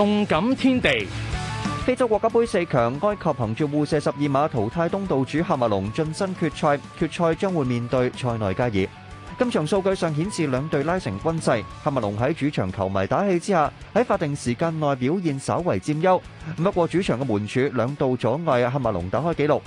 动感天地，非洲国家杯四强埃及凭住互射十二码淘汰东道主喀麦隆，晋身决赛。决赛将会面对塞内加尔。今场数据上显示两队拉成均势，喀麦隆喺主场球迷打气之下，喺法定时间内表现稍为占优。不过主场嘅门柱两度阻碍，喀麦隆打开纪录。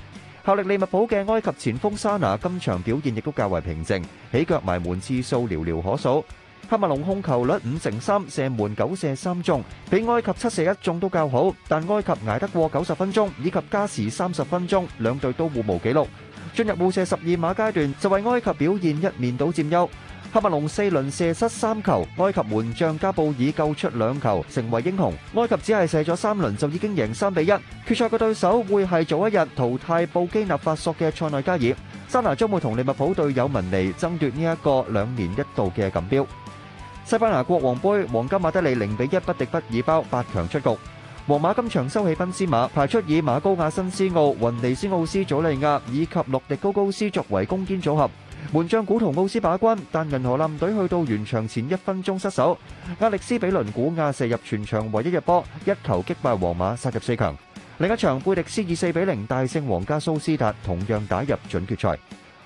效力利物浦嘅埃及前锋沙拿今场表现亦都较为平静，起脚埋门次数寥寥可数。哈密隆控球率五成三，射门九射三中，比埃及七射一中都较好，但埃及挨得过九十分钟，以及加时三十分钟，两队都互无纪录。进入互射十二码阶段，就为埃及表现一面倒占优。哈密隆四轮射失三球，埃及门将加布尔救出两球，成为英雄。埃及只系射咗三轮就已经赢三比一。决赛嘅对手会系早一日淘汰布基纳法索嘅赛内加尔，沙拿将会同利物浦队友文尼争夺呢一个两年一度嘅锦标。西班牙国王杯，皇家马德里零比一不敌不尔包，八强出局。皇马今场收起奔斯马，排出以马高亚、新斯奥、云尼斯奥斯、祖利亚以及洛迪高高斯作为攻坚组合，门将古图奥斯把关，但银河舰队去到完场前一分钟失手，亚力斯比伦古亚射入全场唯一入波，一球击败皇马杀入四强。另一场贝迪斯以四比零大胜皇家苏斯达，同样打入准决赛。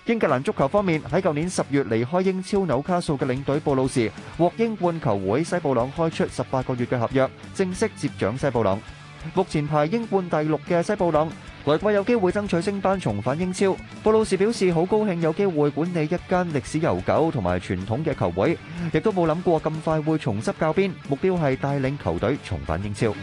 英格兰足球方面喺旧年十月离开英超纽卡素嘅领队布鲁士获英冠球会西布朗开出十八个月嘅合约，正式接掌西布朗。目前排英冠第六嘅西布朗，来季有机会争取升班重返英超。布鲁士表示好高兴有机会管理一间历史悠久同埋传统嘅球会，亦都冇谂过咁快会重执教鞭，目标系带领球队重返英超。